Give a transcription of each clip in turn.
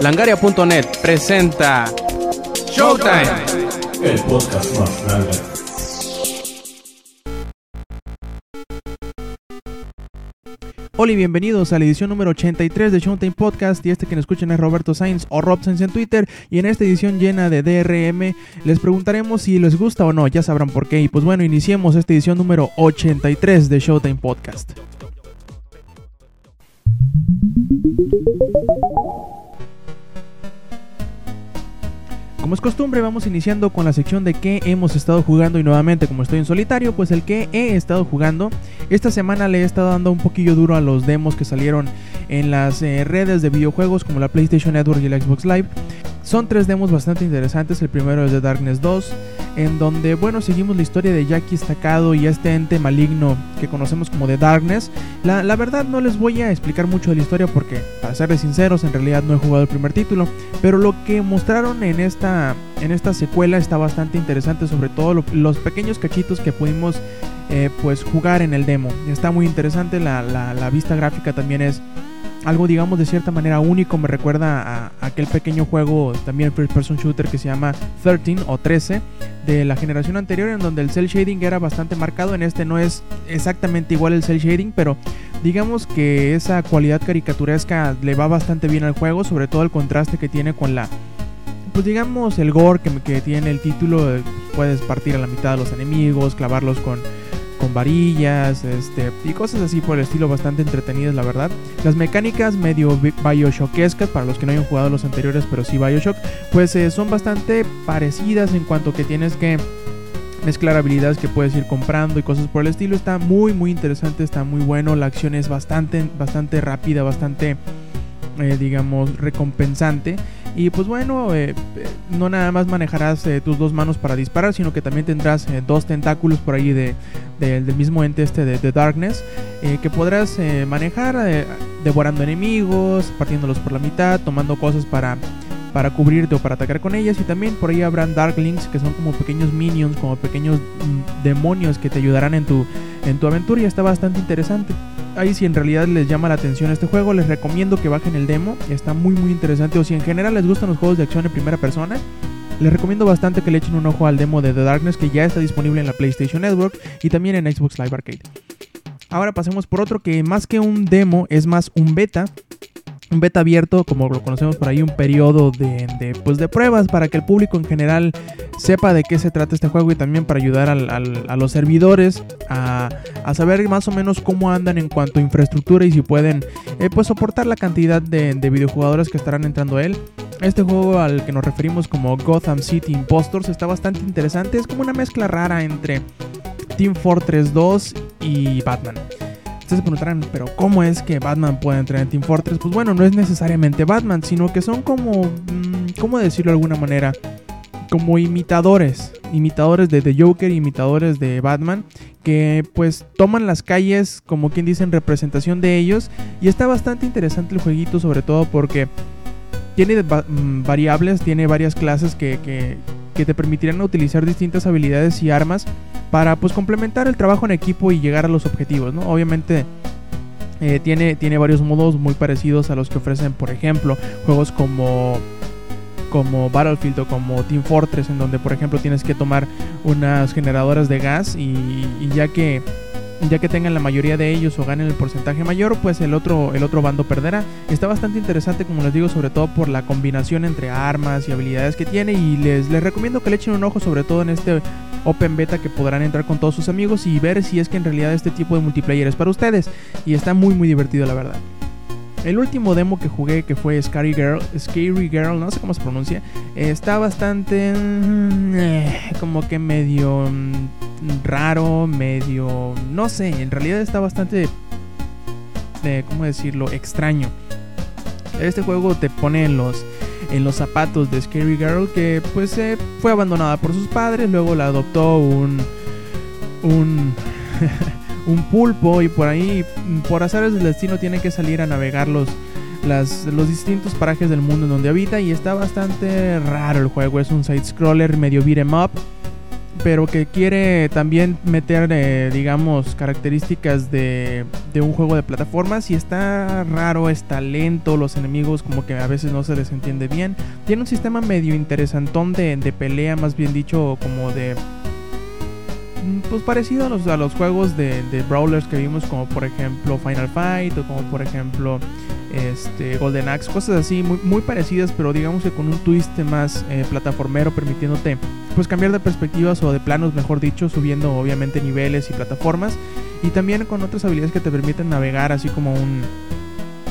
Langaria.net presenta Showtime. El podcast más grande. Hola y bienvenidos a la edición número 83 de Showtime Podcast y este que nos escuchan es Roberto Sainz o Rob Sainz en Twitter y en esta edición llena de DRM les preguntaremos si les gusta o no, ya sabrán por qué y pues bueno, iniciemos esta edición número 83 de Showtime Podcast. Como es costumbre, vamos iniciando con la sección de qué hemos estado jugando y nuevamente como estoy en solitario, pues el que he estado jugando. Esta semana le he estado dando un poquillo duro a los demos que salieron en las eh, redes de videojuegos como la PlayStation Network y el Xbox Live. Son tres demos bastante interesantes. El primero es de Darkness 2, en donde, bueno, seguimos la historia de Jackie Estacado y este ente maligno que conocemos como The Darkness. La, verdad no les voy a explicar mucho de la historia porque, para serles sinceros, en realidad no he jugado el primer título. Pero lo que mostraron en esta, en esta secuela está bastante interesante, sobre todo lo, los pequeños cachitos que pudimos eh, pues jugar en el demo. Está muy interesante, la, la vista gráfica también es algo digamos de cierta manera único, me recuerda a, aquel pequeño juego también first person shooter que se llama 13 o 13 de la generación anterior en donde el cel shading era bastante marcado, en este no es exactamente igual el cel shading, pero digamos que esa cualidad caricaturesca le va bastante bien al juego, sobre todo el contraste que tiene con la pues digamos el gore que, que tiene el título, puedes partir a la mitad de los enemigos, clavarlos con varillas este, y cosas así por el estilo bastante entretenidas la verdad. Las mecánicas medio Bioshockescas para los que no hayan jugado los anteriores pero sí Bioshock pues eh, son bastante parecidas en cuanto que tienes que mezclar habilidades que puedes ir comprando y cosas por el estilo. Está muy muy interesante, está muy bueno, la acción es bastante bastante rápida, bastante eh, digamos recompensante. Y pues bueno, eh, no nada más manejarás eh, tus dos manos para disparar, sino que también tendrás eh, dos tentáculos por ahí de, de, del mismo ente este de, de Darkness, eh, que podrás manejar devorando enemigos, partiéndolos por la mitad, tomando cosas para, para cubrirte o para atacar con ellas. Y también por ahí habrán Darklings, que son como pequeños minions, como pequeños mm, demonios que te ayudarán en tu, en tu aventura y está bastante interesante ahí si en realidad les llama la atención este juego, les recomiendo que bajen el demo, está muy muy interesante o si en general les gustan los juegos de acción en primera persona, les recomiendo bastante que le echen un ojo al demo de The Darkness que ya está disponible en la PlayStation Network y también en Xbox Live Arcade. Ahora pasemos por otro que más que un demo es más un beta, un beta abierto, como lo conocemos por ahí, un periodo de, de, pues de pruebas para que el público en general sepa de qué se trata este juego y también para ayudar a los servidores a, a, saber más o menos cómo andan en cuanto a infraestructura y si pueden eh, pues soportar la cantidad de, de videojugadores que estarán entrando a él. Este juego al que nos referimos como Gotham City Impostors está bastante interesante, es como una mezcla rara entre Team Fortress 2 y Batman. Ustedes se preguntarán, pero ¿cómo es que Batman puede entrar en Team Fortress? Pues bueno, no es necesariamente Batman, sino que son como, mmm, ¿cómo decirlo de alguna manera? Como imitadores, imitadores de The Joker, imitadores de Batman, que pues toman las calles como quien dice en representación de ellos. Y está bastante interesante el jueguito, sobre todo porque tiene variables, tiene varias clases que, que, que te permitirán utilizar distintas habilidades y armas para pues complementar el trabajo en equipo y llegar a los objetivos, ¿no? Obviamente eh, tiene, tiene varios modos muy parecidos a los que ofrecen, por ejemplo, juegos como como Battlefield o como Team Fortress, en donde por ejemplo tienes que tomar unas generadoras de gas y, y ya que ya que tengan la mayoría de ellos o ganen el porcentaje mayor, pues el otro, el otro bando perderá. Está bastante interesante, como les digo, sobre todo por la combinación entre armas y habilidades que tiene. Y les, les recomiendo que le echen un ojo, sobre todo en este Open Beta, que podrán entrar con todos sus amigos y ver si es que en realidad este tipo de multiplayer es para ustedes. Y está muy, muy divertido, la verdad. El último demo que jugué, que fue Scary Girl, Scary Girl, no sé cómo se pronuncia, está bastante. Eh, como que medio raro, medio... No sé, en realidad está bastante... Eh, ¿Cómo decirlo? Extraño. Este juego te pone en los, en los zapatos de Scary Girl que pues eh, fue abandonada por sus padres, luego la adoptó un... un... un pulpo y por ahí, por azares del destino, tiene que salir a navegar los, las, los distintos parajes del mundo en donde habita y está bastante raro el juego. Es un side-scroller medio beat em up pero que quiere también meter, eh, digamos, características de, de, un juego de plataformas. Y está raro, está lento, los enemigos como que a veces no se les entiende bien. Tiene un sistema medio interesantón de, de pelea, más bien dicho, como de mm, pues parecido a los, a los juegos de, de, brawlers que vimos como por ejemplo Final Fight o como por ejemplo este, Golden Axe, cosas así muy, muy parecidas, pero digamos que con un twist más eh, plataformero, permitiéndote pues cambiar de perspectivas o de planos, mejor dicho, subiendo obviamente niveles y plataformas, y también con otras habilidades que te permiten navegar, así como un,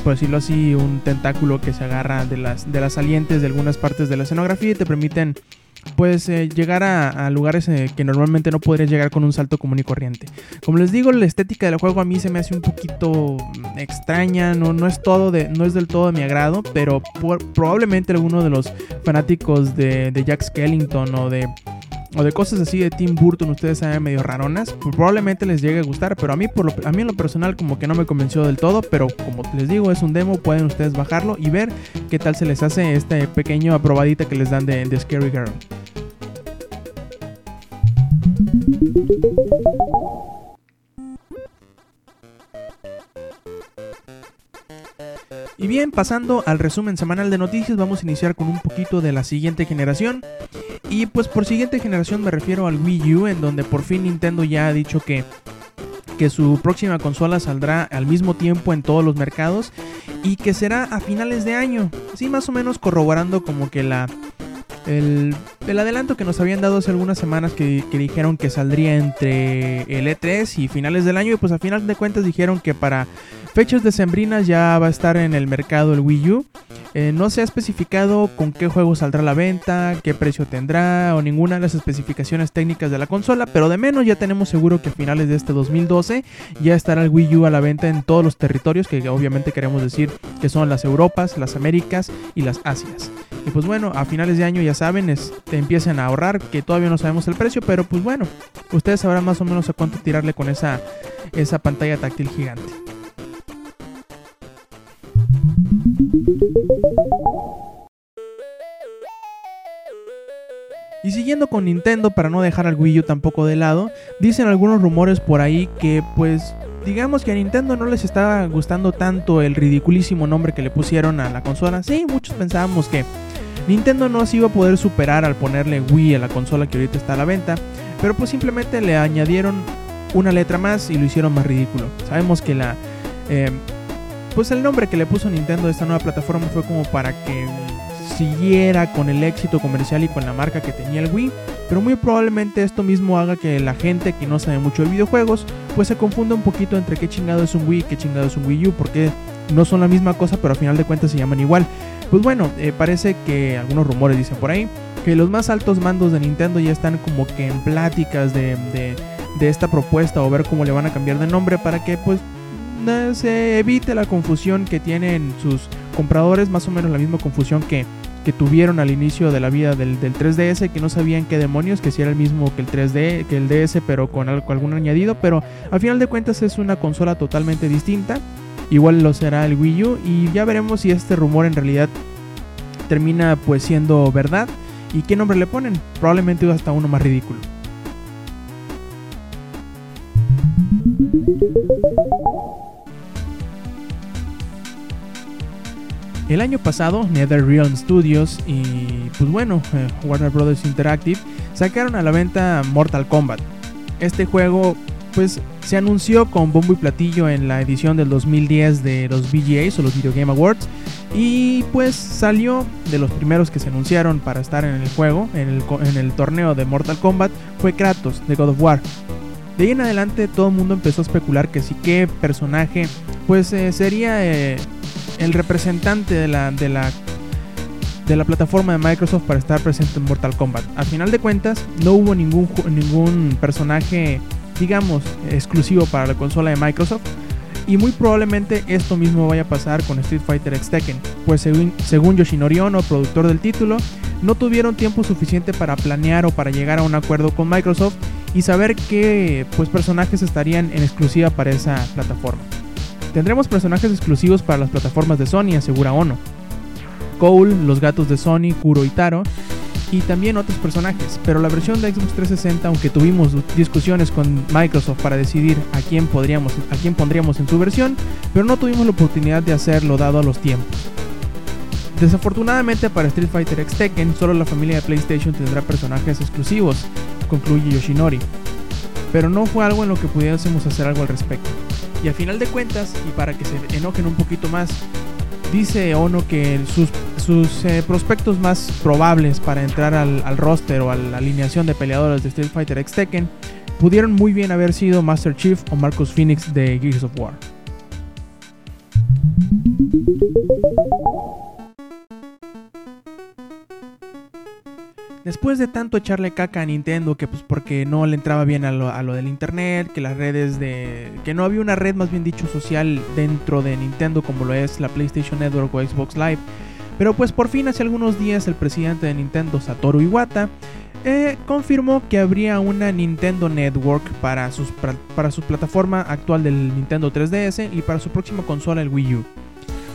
por decirlo así, un tentáculo que se agarra de las, de las salientes de algunas partes de la escenografía y te permiten pues llegar a, lugares eh, que normalmente no podrías llegar con un salto común y corriente. Como les digo, la estética del juego a mí se me hace un poquito mm, extraña, no, no, es, todo de, no es del todo de mi agrado, pero probablemente alguno de los fanáticos de, Jack Skellington o de o de cosas así de Tim Burton, ustedes saben medio raronas, pues probablemente les llegue a gustar, pero a mí, por a mí en lo personal como que no me convenció del todo, pero como les digo, es un demo, pueden ustedes bajarlo y ver qué tal se les hace este pequeño aprobadita que les dan de, de Scary Girl. Y bien, pasando al resumen semanal de noticias, vamos a iniciar con un poquito de la siguiente generación. Y pues por siguiente generación me refiero al Wii U, en donde por fin Nintendo ya ha dicho que, que su próxima consola saldrá al mismo tiempo en todos los mercados y que será a finales de año. Así más o menos corroborando como que la, el, adelanto que nos habían dado hace algunas semanas que, que, dijeron que saldría entre el E3 y finales del año y pues a final de cuentas dijeron que para Fechas decembrinas ya va a estar en el mercado el Wii U. Eh, no se ha especificado con qué juego saldrá a la venta, qué precio tendrá o ninguna de las especificaciones técnicas de la consola, pero de menos ya tenemos seguro que a finales de este 2012 ya estará el Wii U a la venta en todos los territorios, que obviamente queremos decir que son las Europas, las Américas y las Asias. Y pues bueno, a finales de año ya saben, te empiezan a ahorrar, que todavía no sabemos el precio, pero pues bueno, ustedes sabrán más o menos a cuánto tirarle con esa, esa pantalla táctil gigante. Y siguiendo con Nintendo, para no dejar al Wii U tampoco de lado, dicen algunos rumores por ahí que pues digamos que a Nintendo no les estaba gustando tanto el ridiculísimo nombre que le pusieron a la consola. Sí, muchos pensábamos que Nintendo no se iba a poder superar al ponerle Wii a la consola que ahorita está a la venta, pero pues simplemente le añadieron una letra más y lo hicieron más ridículo. Sabemos que la... Eh, pues el nombre que le puso Nintendo a esta nueva plataforma fue como para que siguiera con el éxito comercial y con la marca que tenía el Wii, pero muy probablemente esto mismo haga que la gente que no sabe mucho de videojuegos, pues se confunda un poquito entre qué chingado es un Wii y qué chingado es un Wii U, porque no son la misma cosa, pero a final de cuentas se llaman igual. Pues bueno, eh, parece que algunos rumores dicen por ahí que los más altos mandos de Nintendo ya están como que en pláticas de, de, esta propuesta o ver cómo le van a cambiar de nombre para que pues se evite la confusión que tienen sus compradores, más o menos la misma confusión que, que tuvieron al inicio de la vida del, 3DS, que no sabían qué demonios, que si era el mismo que el 3D, que el DS, pero con, algo, algún añadido, pero al final de cuentas es una consola totalmente distinta, igual lo será el Wii U, y ya veremos si este rumor en realidad termina pues siendo verdad, y qué nombre le ponen, probablemente hasta uno más ridículo. El año pasado, NetherRealm Studios y, pues bueno, eh, Warner Bros. Interactive sacaron a la venta Mortal Kombat. Este juego, pues, se anunció con bombo y platillo en la edición del 2010 de los VGAs o los Video Game Awards. Y pues salió de los primeros que se anunciaron para estar en el juego, en el, en el torneo de Mortal Kombat, fue Kratos de God of War. De ahí en adelante todo el mundo empezó a especular que sí qué personaje pues eh, sería eh, el representante de la, de la de la plataforma de Microsoft para estar presente en Mortal Kombat. Al final de cuentas, no hubo ningún, ningún personaje, digamos, exclusivo para la consola de Microsoft. Y muy probablemente esto mismo vaya a pasar con Street Fighter X Tekken, pues según, según Yoshinori Ono, productor del título, no tuvieron tiempo suficiente para planear o para llegar a un acuerdo con Microsoft y saber qué pues, personajes estarían en exclusiva para esa plataforma. Tendremos personajes exclusivos para las plataformas de Sony, asegura Ono. Cole, los gatos de Sony, Kuro y Taro. Y también otros personajes, pero la versión de Xbox 360, aunque tuvimos discusiones con Microsoft para decidir a quién, podríamos, a quién pondríamos en su versión, pero no tuvimos la oportunidad de hacerlo dado a los tiempos. Desafortunadamente para Street Fighter X Tekken, solo la familia de PlayStation tendrá personajes exclusivos, concluye Yoshinori. Pero no fue algo en lo que pudiésemos hacer algo al respecto. Y a final de cuentas, y para que se enojen un poquito más, dice Ono que sus, sus eh, prospectos más probables para entrar al, roster o a la alineación de peleadores de Street Fighter X Tekken pudieron muy bien haber sido Master Chief o Marcus Phoenix de Gears of War. Después de tanto echarle caca a Nintendo, que pues porque no le entraba bien a lo, a lo, del internet, que las redes de... que no había una red más bien dicho social dentro de Nintendo como lo es la PlayStation Network o Xbox Live. Pero pues por fin hace algunos días el presidente de Nintendo, Satoru Iwata, eh, confirmó que habría una Nintendo Network para, su plataforma actual del Nintendo 3DS y para su próxima consola el Wii U.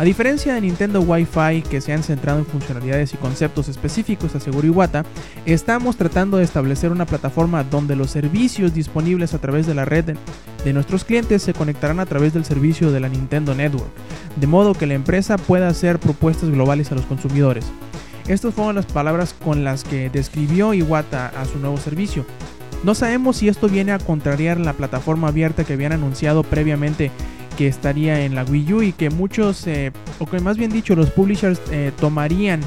A diferencia de Nintendo Wi-Fi que se han centrado en funcionalidades y conceptos específicos, aseguró Iwata, estamos tratando de establecer una plataforma donde los servicios disponibles a través de la red de nuestros clientes se conectarán a través del servicio de la Nintendo Network, de modo que la empresa pueda hacer propuestas globales a los consumidores. Estas fueron las palabras con las que describió Iwata a su nuevo servicio. No sabemos si esto viene a contrariar la plataforma abierta que habían anunciado previamente que estaría en la Wii U y que muchos, eh, o que más bien dicho, los publishers eh, tomarían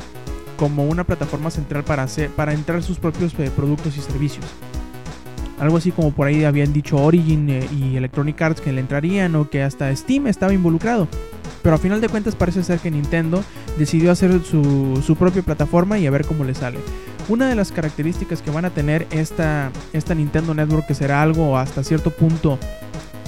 como una plataforma central para, hacer, para entrar sus propios eh, productos y servicios. Algo así como por ahí habían dicho Origin y Electronic Arts que le entrarían o que hasta Steam estaba involucrado. Pero a final de cuentas parece ser que Nintendo decidió hacer su, su propia plataforma y a ver cómo le sale. Una de las características que van a tener esta, esta Nintendo Network, que será algo hasta cierto punto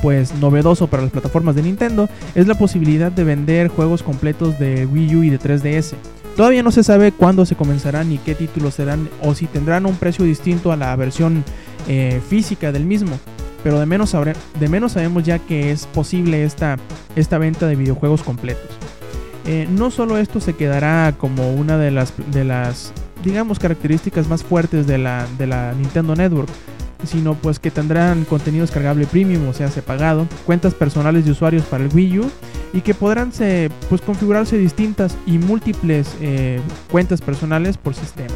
pues novedoso para las plataformas de Nintendo, es la posibilidad de vender juegos completos de Wii U y de 3DS. Todavía no se sabe cuándo se comenzarán ni qué títulos serán o si tendrán un precio distinto a la versión eh, física del mismo. Pero de menos, sabemos ya que es posible esta, esta venta de videojuegos completos. Eh, no solo esto se quedará como una de las, de las digamos, características más fuertes de la, de la Nintendo Network, sino pues que tendrán contenido descargable premium, o sea, pagado, cuentas personales de usuarios para el Wii U y que podrán se, pues, configurarse distintas y múltiples eh, cuentas personales por sistema.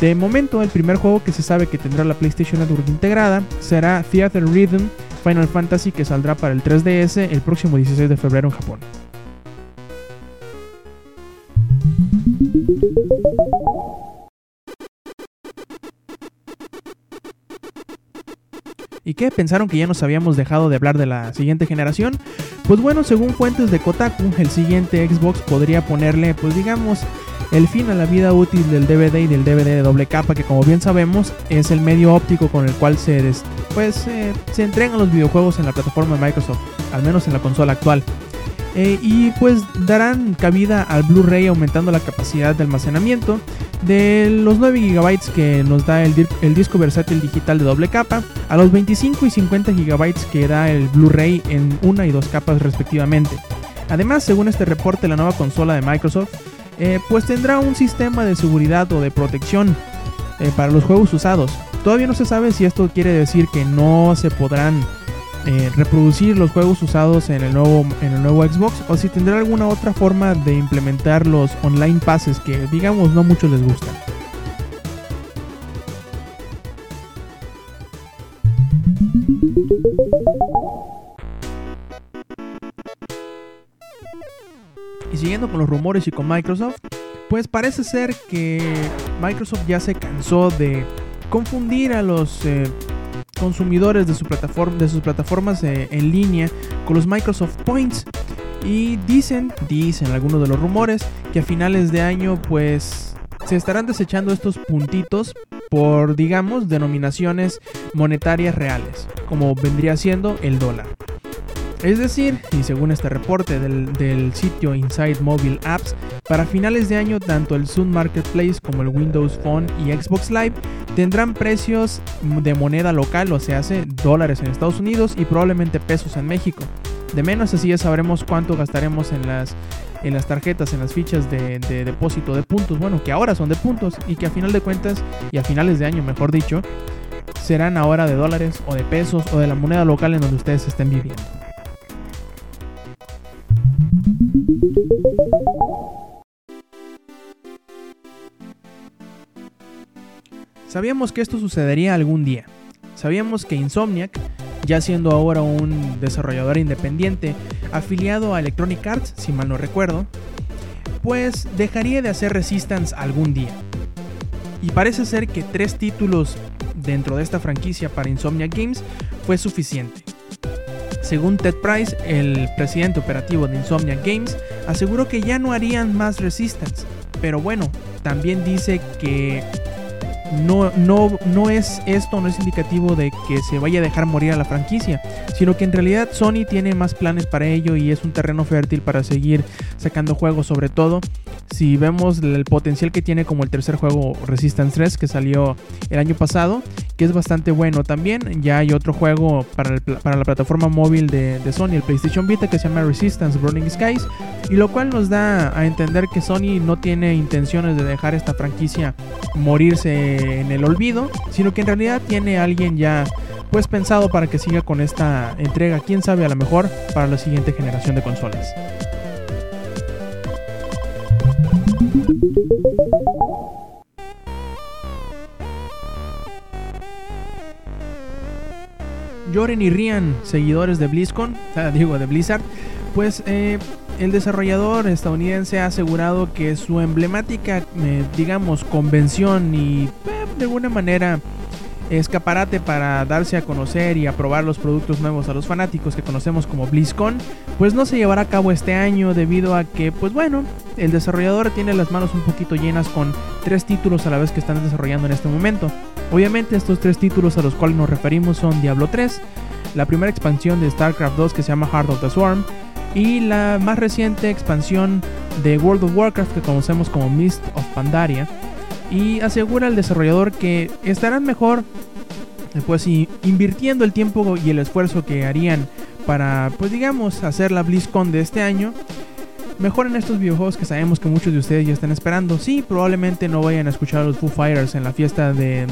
De momento, el primer juego que se sabe que tendrá la PlayStation Network integrada será Theater Rhythm Final Fantasy que saldrá para el 3DS el próximo 16 de febrero en Japón. ¿Y qué? ¿Pensaron que ya nos habíamos dejado de hablar de la siguiente generación? Pues bueno, según fuentes de Kotaku, el siguiente Xbox podría ponerle, pues digamos, el fin a la vida útil del DVD y del DVD de doble capa, que como bien sabemos es el medio óptico con el cual se, des, pues, eh, se entregan los videojuegos en la plataforma de Microsoft, al menos en la consola actual. Eh, y pues darán cabida al Blu-ray aumentando la capacidad de almacenamiento de los 9 GB que nos da el, disco versátil digital de doble capa a los 25 y 50 GB que da el Blu-ray en una y dos capas respectivamente. Además, según este reporte, la nueva consola de Microsoft eh, pues tendrá un sistema de seguridad o de protección eh, para los juegos usados. Todavía no se sabe si esto quiere decir que no se podrán eh, reproducir los juegos usados en el, nuevo, en el nuevo Xbox o si tendrá alguna otra forma de implementar los online passes que digamos no mucho les gustan. Y siguiendo con los rumores y con Microsoft, pues parece ser que Microsoft ya se cansó de confundir a los eh, consumidores de, su de sus plataformas eh, en línea con los Microsoft Points. Y dicen, dicen algunos de los rumores, que a finales de año pues se estarán desechando estos puntitos por, digamos, denominaciones monetarias reales, como vendría siendo el dólar. Es decir, y según este reporte del, del, sitio Inside Mobile Apps, para finales de año tanto el Zoom Marketplace como el Windows Phone y Xbox Live tendrán precios de moneda local, o sea, hace dólares en Estados Unidos y probablemente pesos en México. De menos así ya sabremos cuánto gastaremos en las en las tarjetas, en las fichas de, de depósito de puntos, bueno, que ahora son de puntos y que a final de cuentas y a finales de año, mejor dicho, serán ahora de dólares o de pesos o de la moneda local en donde ustedes estén viviendo. Sabíamos que esto sucedería algún día. Sabíamos que Insomniac, ya siendo ahora un desarrollador independiente afiliado a Electronic Arts, si mal no recuerdo, pues dejaría de hacer Resistance algún día. Y parece ser que tres títulos dentro de esta franquicia para Insomniac Games fue suficiente. Según Ted Price, el presidente operativo de Insomniac Games, aseguró que ya no harían más Resistance. Pero bueno, también dice que no, no, no es esto, no es indicativo de que se vaya a dejar morir a la franquicia, sino que en realidad Sony tiene más planes para ello y es un terreno fértil para seguir sacando juegos, sobre todo si vemos el potencial que tiene como el tercer juego Resistance 3 que salió el año pasado, que es bastante bueno también. Ya hay otro juego para, la plataforma móvil de, Sony, el PlayStation Vita, que se llama Resistance Burning Skies, y lo cual nos da a entender que Sony no tiene intenciones de dejar esta franquicia morirse en el olvido, sino que en realidad tiene alguien ya pues pensado para que siga con esta entrega, quién sabe a lo mejor para la siguiente generación de consolas. Lloren y rían, seguidores de BlizzCon, digo de Blizzard, pues eh, el desarrollador estadounidense ha asegurado que su emblemática, eh, digamos, convención y eh, de alguna manera escaparate para darse a conocer y a probar los productos nuevos a los fanáticos que conocemos como BlizzCon, pues no se llevará a cabo este año debido a que, pues bueno, el desarrollador tiene las manos un poquito llenas con tres títulos a la vez que están desarrollando en este momento. Obviamente estos tres títulos a los cuales nos referimos son Diablo 3, la primera expansión de StarCraft 2 que se llama Heart of the Swarm, y la más reciente expansión de World of Warcraft que conocemos como Mist of Pandaria y asegura al desarrollador que estarán mejor pues invirtiendo el tiempo y el esfuerzo que harían para pues digamos hacer la BlizzCon de este año mejor en estos videojuegos que sabemos que muchos de ustedes ya están esperando. Sí, probablemente no vayan a escuchar a los Foo Fighters en la fiesta de,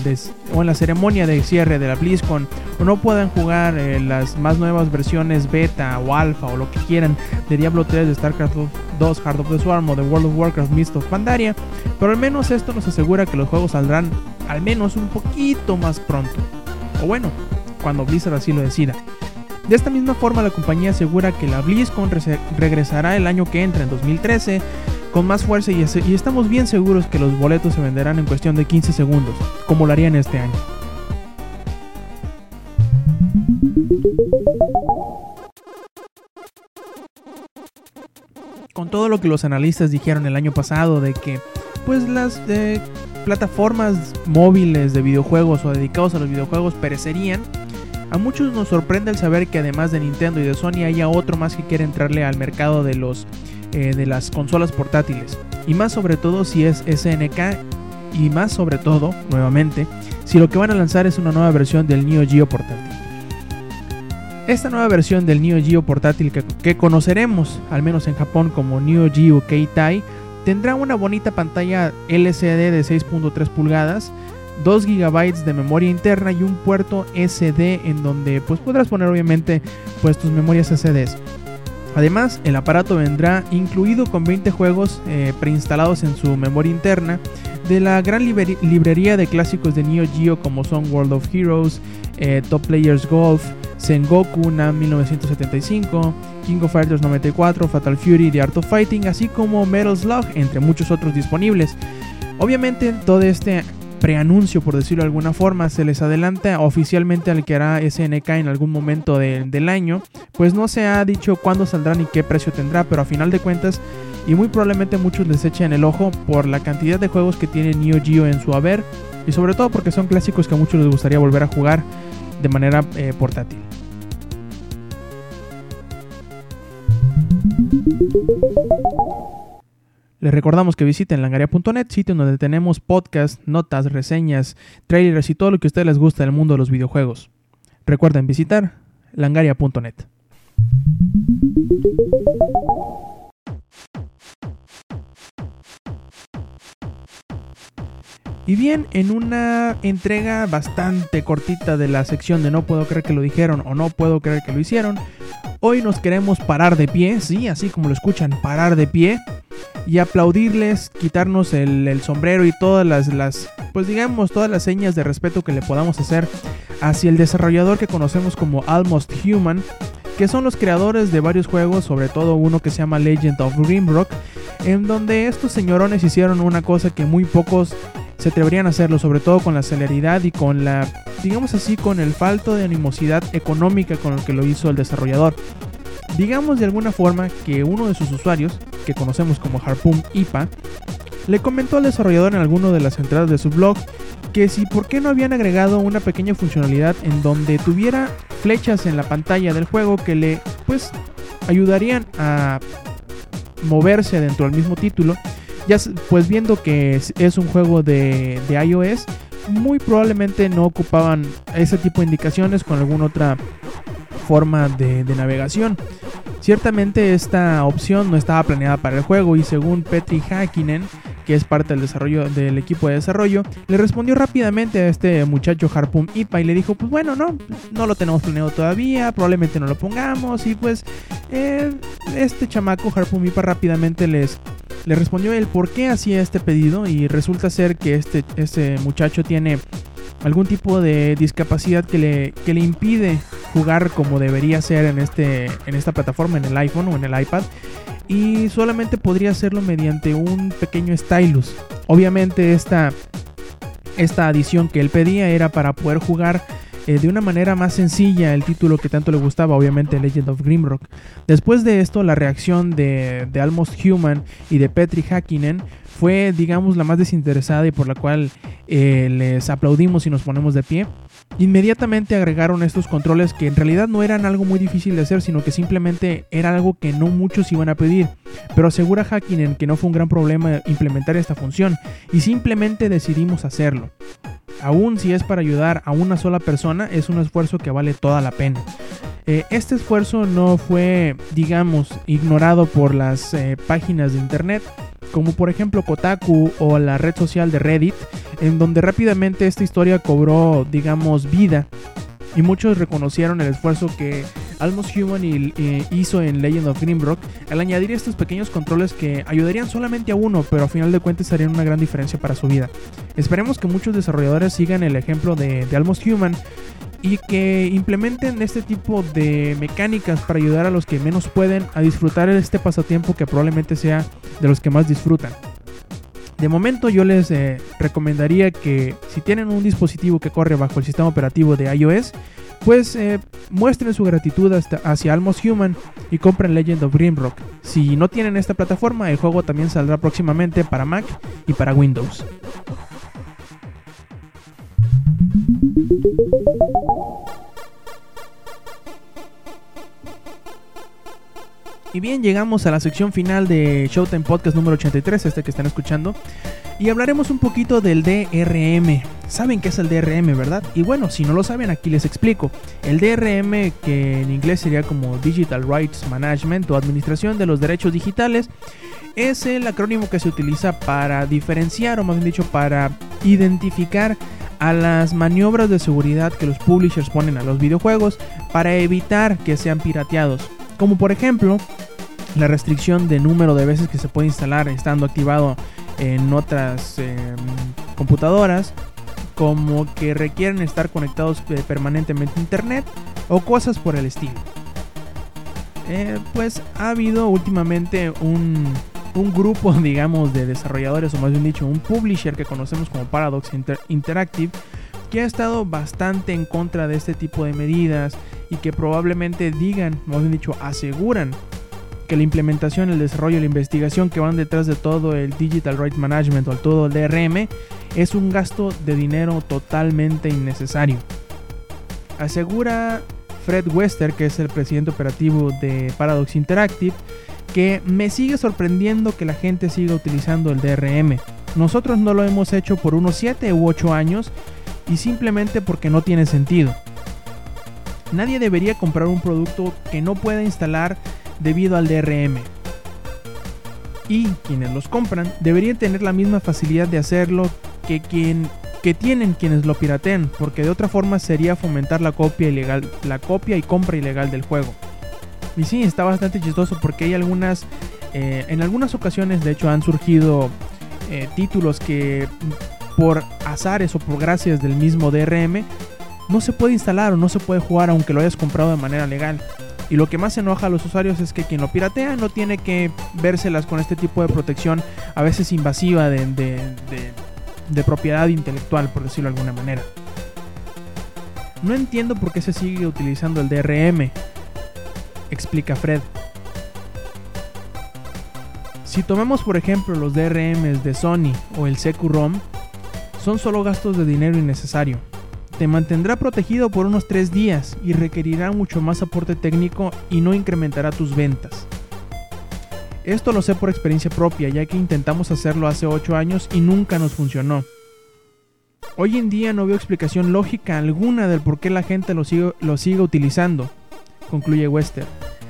o en la ceremonia de cierre de la BlizzCon o no puedan jugar eh, las más nuevas versiones beta o alfa o lo que quieran de Diablo 3, de StarCraft 2, Heart of the Swarm o de World of Warcraft Mist of Pandaria, pero al menos esto nos asegura que los juegos saldrán al menos un poquito más pronto. O bueno, cuando Blizzard así lo decida. De esta misma forma, la compañía asegura que la BlizzCon regresará el año que entra, en 2013, con más fuerza y, estamos bien seguros que los boletos se venderán en cuestión de 15 segundos, como lo harían este año. Con todo lo que los analistas dijeron el año pasado de que pues las eh, plataformas móviles de videojuegos o dedicados a los videojuegos perecerían, a muchos nos sorprende el saber que además de Nintendo y de Sony haya otro más que quiere entrarle al mercado de, los, eh, de las consolas portátiles. Y más sobre todo si es SNK y más sobre todo, nuevamente, si lo que van a lanzar es una nueva versión del Neo Geo portátil. Esta nueva versión del Neo Geo portátil que, que conoceremos, al menos en Japón, como Neo Geo Keitai, tendrá una bonita pantalla LCD de 6.3 pulgadas, 2 GB de memoria interna y un puerto SD en donde pues podrás poner obviamente pues tus memorias SDs. Además, el aparato vendrá incluido con 20 juegos eh, preinstalados en su memoria interna de la gran librería de clásicos de Neo Geo como son World of Heroes, eh, Top Players Golf, Sengoku NAM 1975, King of Fighters 94, Fatal Fury, The Art of Fighting, así como Metal Slug, entre muchos otros disponibles. Obviamente todo este preanuncio, por decirlo de alguna forma, se les adelanta oficialmente al que hará SNK en algún momento del año, pues no se ha dicho cuándo saldrá ni qué precio tendrá, pero a final de cuentas, y muy probablemente muchos les echen el ojo por la cantidad de juegos que tiene Neo Geo en su haber, y sobre todo porque son clásicos que a muchos les gustaría volver a jugar de manera eh, portátil. Les recordamos que visiten langaria.net, sitio donde tenemos podcasts, notas, reseñas, trailers y todo lo que a ustedes les gusta del mundo de los videojuegos. Recuerden visitar langaria.net. Y bien, en una entrega bastante cortita de la sección de no puedo creer que lo dijeron o no puedo creer que lo hicieron, hoy nos queremos parar de pie, sí, así como lo escuchan, parar de pie y aplaudirles, quitarnos el, sombrero y todas las, las, pues digamos, todas las señas de respeto que le podamos hacer hacia el desarrollador que conocemos como Almost Human, que son los creadores de varios juegos, sobre todo uno que se llama Legend of Grimrock, en donde estos señorones hicieron una cosa que muy pocos se atreverían a hacerlo, sobre todo con la celeridad y con la, digamos así, con el falto de animosidad económica con el que lo hizo el desarrollador. Digamos de alguna forma que uno de sus usuarios, que conocemos como Harpoon IPA, le comentó al desarrollador en alguna de las entradas de su blog que si por qué no habían agregado una pequeña funcionalidad en donde tuviera flechas en la pantalla del juego que le pues ayudarían a moverse dentro del mismo título ya pues viendo que es, un juego de, iOS, muy probablemente no ocupaban ese tipo de indicaciones con alguna otra forma de, navegación. Ciertamente esta opción no estaba planeada para el juego y según Petri Hakkinen, que es parte del desarrollo del equipo de desarrollo, le respondió rápidamente a este muchacho Harpoon IPA y le dijo, pues bueno, no, no lo tenemos planeado todavía, probablemente no lo pongamos y pues eh, este chamaco Harpoon IPA rápidamente les le respondió él por qué hacía este pedido y resulta ser que este, este muchacho tiene algún tipo de discapacidad que le, que le impide jugar como debería ser en, este, en esta plataforma, en el iPhone o en el iPad. Y solamente podría hacerlo mediante un pequeño stylus. Obviamente esta, esta adición que él pedía era para poder jugar eh, de una manera más sencilla el título que tanto le gustaba, obviamente Legend of Grimrock. Después de esto, la reacción de, Almost Human y de Petri Hakkinen fue, digamos, la más desinteresada y por la cual eh, les aplaudimos y nos ponemos de pie. Inmediatamente agregaron estos controles que en realidad no eran algo muy difícil de hacer, sino que simplemente era algo que no muchos iban a pedir. Pero asegura Hakkinen que no fue un gran problema implementar esta función y simplemente decidimos hacerlo aún si es para ayudar a una sola persona, es un esfuerzo que vale toda la pena. Eh, este esfuerzo no fue, digamos, ignorado por las eh, páginas de internet, como por ejemplo Kotaku o la red social de Reddit, en donde rápidamente esta historia cobró, digamos, vida y muchos reconocieron el esfuerzo que Almost Human eh, hizo en Legend of Grimrock al añadir estos pequeños controles que ayudarían solamente a uno, pero a final de cuentas harían una gran diferencia para su vida. Esperemos que muchos desarrolladores sigan el ejemplo de, de Almost Human y que implementen este tipo de mecánicas para ayudar a los que menos pueden a disfrutar este pasatiempo que probablemente sea de los que más disfrutan. De momento yo les eh, recomendaría que si tienen un dispositivo que corre bajo el sistema operativo de iOS, pues eh, muestren su gratitud hacia Almost Human y compren Legend of Grimrock. Si no tienen esta plataforma, el juego también saldrá próximamente para Mac y para Windows. Bien, llegamos a la sección final de Showtime Podcast número 83, este que están escuchando. Y hablaremos un poquito del DRM. Saben qué es el DRM, ¿verdad? Y bueno, si no lo saben, aquí les explico. El DRM, que en inglés sería como Digital Rights Management o Administración de los Derechos Digitales, es el acrónimo que se utiliza para diferenciar, o más bien dicho, para identificar a las maniobras de seguridad que los publishers ponen a los videojuegos para evitar que sean pirateados como por ejemplo la restricción de número de veces que se puede instalar estando activado en otras em, computadoras, como que requieren estar conectados eh, permanentemente a internet o cosas por el estilo. Eh, pues ha habido últimamente un, un, grupo, digamos, de desarrolladores, o más bien dicho, un publisher que conocemos como Paradox Interactive, que ha estado bastante en contra de este tipo de medidas y que probablemente digan, más bien dicho, aseguran que la implementación, el desarrollo, la investigación que van detrás de todo el Digital Rights Management o todo el DRM es un gasto de dinero totalmente innecesario. Asegura Fred Wester, que es el presidente operativo de Paradox Interactive, que me sigue sorprendiendo que la gente siga utilizando el DRM. Nosotros no lo hemos hecho por unos 7 u 8 años y simplemente porque no tiene sentido. Nadie debería comprar un producto que no pueda instalar debido al DRM. y quienes los compran deberían tener la misma facilidad de hacerlo que quien que tienen quienes lo pirateen, porque de otra forma sería fomentar la copia ilegal, la copia y compra ilegal del juego. Y sí, está bastante chistoso porque hay algunas, eh, en algunas ocasiones de hecho han surgido eh, títulos que por azares o por gracias del mismo DRM no se puede instalar o no se puede jugar aunque lo hayas comprado de manera legal. Y lo que más enoja a los usuarios es que quien lo piratea no tiene que vérselas con este tipo de protección a veces invasiva de, de propiedad intelectual, por decirlo de alguna manera. No entiendo por qué se sigue utilizando el DRM, explica Fred. Si tomamos por ejemplo los DRMs de Sony o el CQ-ROM, son solo gastos de dinero innecesario. Te mantendrá protegido por unos 3 días y requerirá mucho más aporte técnico y no incrementará tus ventas. Esto lo sé por experiencia propia, ya que intentamos hacerlo hace 8 años y nunca nos funcionó. Hoy en día no veo explicación lógica alguna del por qué la gente lo sigue, lo sigue utilizando, concluye Wester.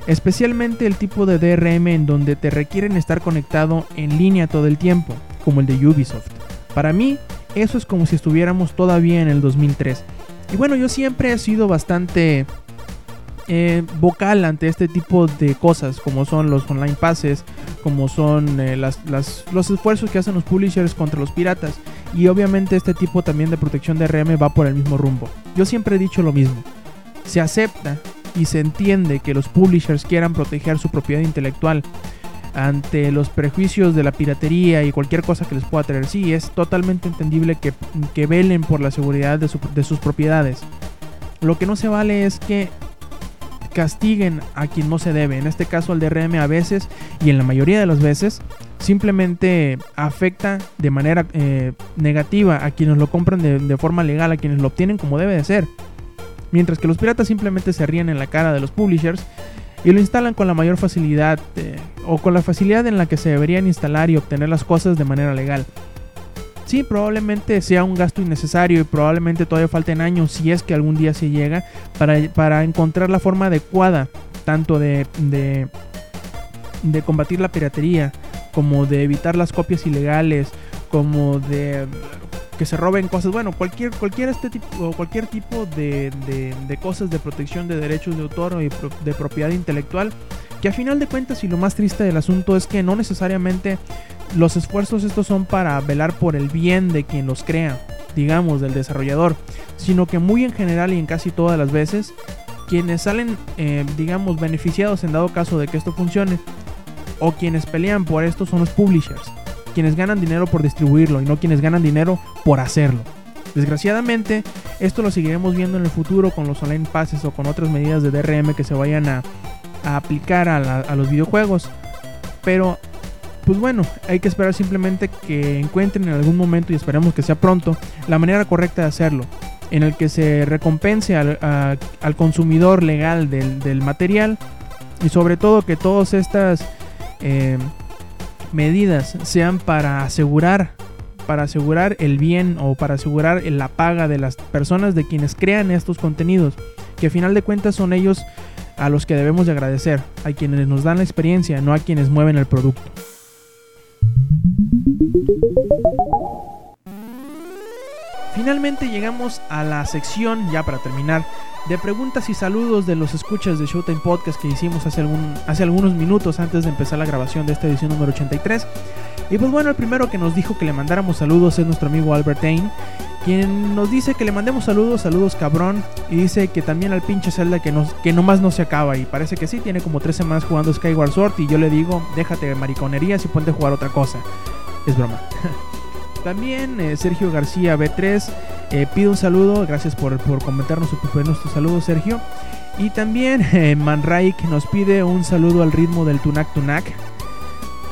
Especialmente el tipo de DRM en donde te requieren estar conectado en línea todo el tiempo, como el de Ubisoft. Para mí, eso es como si estuviéramos todavía en el 2003. Y bueno, yo siempre he sido bastante eh, vocal ante este tipo de cosas, como son los online passes, como son eh, los esfuerzos que hacen los publishers contra los piratas. Y obviamente este tipo también de protección de RM va por el mismo rumbo. Yo siempre he dicho lo mismo. Se acepta y se entiende que los publishers quieran proteger su propiedad intelectual ante los prejuicios de la piratería y cualquier cosa que les pueda traer. Sí, es totalmente entendible que, que velen por la seguridad de, de sus propiedades. Lo que no se vale es que castiguen a quien no se debe. En este caso al DRM a veces y en la mayoría de las veces simplemente afecta de manera eh, negativa a quienes lo compran de, forma legal, a quienes lo obtienen como debe de ser. Mientras que los piratas simplemente se ríen en la cara de los publishers y lo instalan con la mayor facilidad eh, o con la facilidad en la que se deberían instalar y obtener las cosas de manera legal. Sí, probablemente sea un gasto innecesario y probablemente todavía falten años si es que algún día se llega para, encontrar la forma adecuada tanto de, de, de combatir la piratería como de evitar las copias ilegales, como de que se roben cosas, bueno, cualquier, cualquier este tipo, cualquier tipo de, de, cosas de protección de derechos de autor y de propiedad intelectual, que a final de cuentas y lo más triste del asunto es que no necesariamente los esfuerzos estos son para velar por el bien de quien los crea, digamos, del desarrollador, sino que muy en general y en casi todas las veces, quienes salen, eh, digamos, beneficiados en dado caso de que esto funcione, o quienes pelean por esto son los publishers quienes ganan dinero por distribuirlo y no quienes ganan dinero por hacerlo. Desgraciadamente, esto lo seguiremos viendo en el futuro con los online passes o con otras medidas de DRM que se vayan a, aplicar a, los videojuegos. Pero, pues bueno, hay que esperar simplemente que encuentren en algún momento, y esperemos que sea pronto, la manera correcta de hacerlo. En el que se recompense al, consumidor legal del, material. Y sobre todo que todas estas... Eh, medidas sean para asegurar para asegurar el bien o para asegurar la paga de las personas de quienes crean estos contenidos, que a final de cuentas son ellos a los que debemos de agradecer, a quienes nos dan la experiencia, no a quienes mueven el producto. Finalmente llegamos a la sección, ya para terminar, de preguntas y saludos de los escuchas de Showtime Podcast que hicimos hace, algún, hace algunos minutos antes de empezar la grabación de esta edición número 83. Y pues bueno, el primero que nos dijo que le mandáramos saludos es nuestro amigo Albert Tain, quien nos dice que le mandemos saludos, saludos cabrón, y dice que también al pinche Zelda que, nos, que nomás no se acaba, y parece que sí, tiene como tres semanas jugando Skyward Sword, y yo le digo, déjate de mariconerías y ponte a jugar otra cosa. Es broma. También eh, Sergio García B3 eh, pide un saludo, gracias por, comentarnos y nuestro saludo Sergio. Y también eh, Manraik nos pide un saludo al ritmo del Tunak Tunak.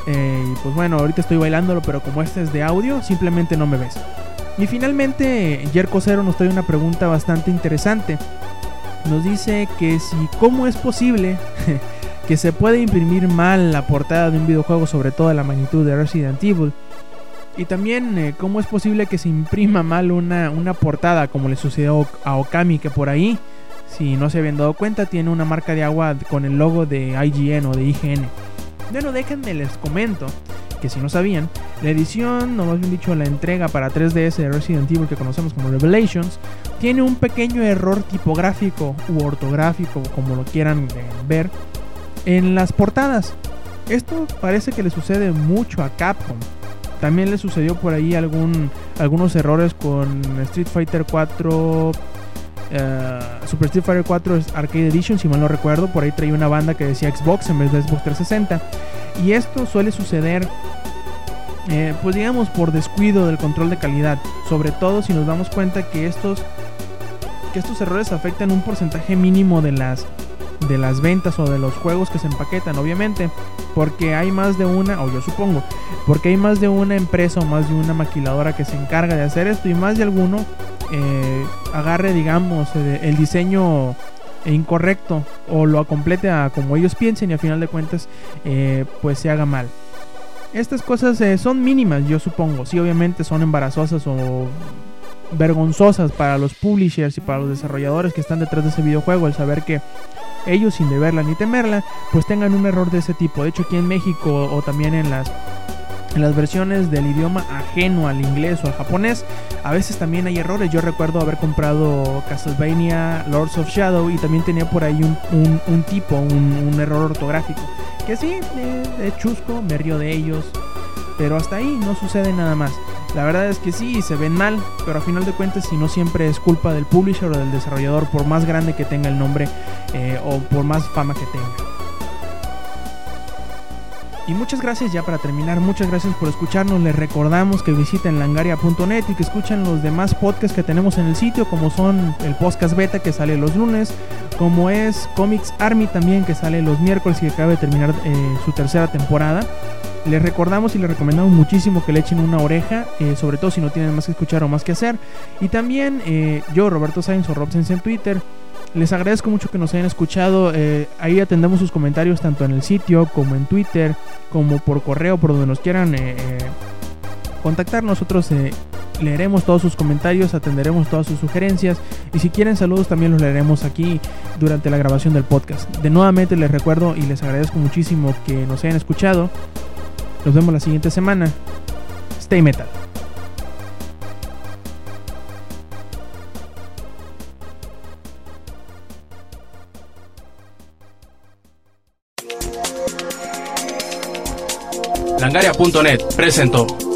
Eh, pues bueno, ahorita estoy bailándolo, pero como este es de audio, simplemente no me ves. Y finalmente, Jerko Cero nos trae una pregunta bastante interesante. Nos dice que si, ¿cómo es posible que se puede imprimir mal la portada de un videojuego, sobre todo la magnitud de Resident Evil? Y también, eh, ¿cómo es posible que se imprima mal una, una portada como le sucedió a Okami, que por ahí, si no se habían dado cuenta, tiene una marca de agua con el logo de IGN o de IGN? Bueno, déjenme les comento que si no sabían, la edición, no más bien dicho, la entrega para 3DS de Resident Evil que conocemos como Revelations, tiene un pequeño error tipográfico u ortográfico, como lo quieran eh, ver, en las portadas. Esto parece que le sucede mucho a Capcom. También le sucedió por ahí algún, algunos errores con Street Fighter 4 eh, Super Street Fighter 4 Arcade Edition, si mal no recuerdo, por ahí traía una banda que decía Xbox en vez de Xbox 360. Y esto suele suceder, eh, pues digamos, por descuido del control de calidad. Sobre todo si nos damos cuenta que estos, que estos errores afectan un porcentaje mínimo de las, de las ventas o de los juegos que se empaquetan, obviamente. Porque hay más de una, o yo supongo, porque hay más de una empresa o más de una maquiladora que se encarga de hacer esto y más de alguno eh, agarre, digamos, eh, el diseño incorrecto o lo complete a como ellos piensen y a final de cuentas eh, pues se haga mal. Estas cosas son mínimas, yo supongo. Sí, obviamente son embarazosas o vergonzosas para los publishers y para los desarrolladores que están detrás de ese videojuego el saber que ellos sin deberla ni temerla pues tengan un error de ese tipo. De hecho aquí en México o también en las las versiones del idioma ajeno al inglés o al japonés, a veces también hay errores. Yo recuerdo haber comprado Castlevania Lords of Shadow y también tenía por ahí un, tipo, un, error ortográfico. Que sí, de, chusco, me río de ellos, pero hasta ahí no sucede nada más. La verdad es que sí, se ven mal, pero a final de cuentas, si no siempre es culpa del publisher o del desarrollador, por más grande que tenga el nombre eh, o por más fama que tenga. Y muchas gracias ya para terminar, muchas gracias por escucharnos. Les recordamos que visiten langaria.net y que escuchen los demás podcasts que tenemos en el sitio, como son el podcast beta que sale los lunes, como es Comics Army también que sale los miércoles y que acaba de terminar eh, su tercera temporada. Les recordamos y les recomendamos muchísimo que le echen una oreja, eh, sobre todo si no tienen más que escuchar o más que hacer. Y también eh, yo, Roberto Sainz o Robsens en Twitter, les agradezco mucho que nos hayan escuchado. Eh, ahí atendemos sus comentarios tanto en el sitio como en Twitter, como por correo, por donde nos quieran contactar. Nosotros leeremos todos sus comentarios, atenderemos todas sus sugerencias. Y si quieren saludos, también los leeremos aquí durante la grabación del podcast. De nuevamente les recuerdo y les agradezco muchísimo que nos hayan escuchado. Nos vemos la siguiente semana. Stay metal. Langaria.net presentó.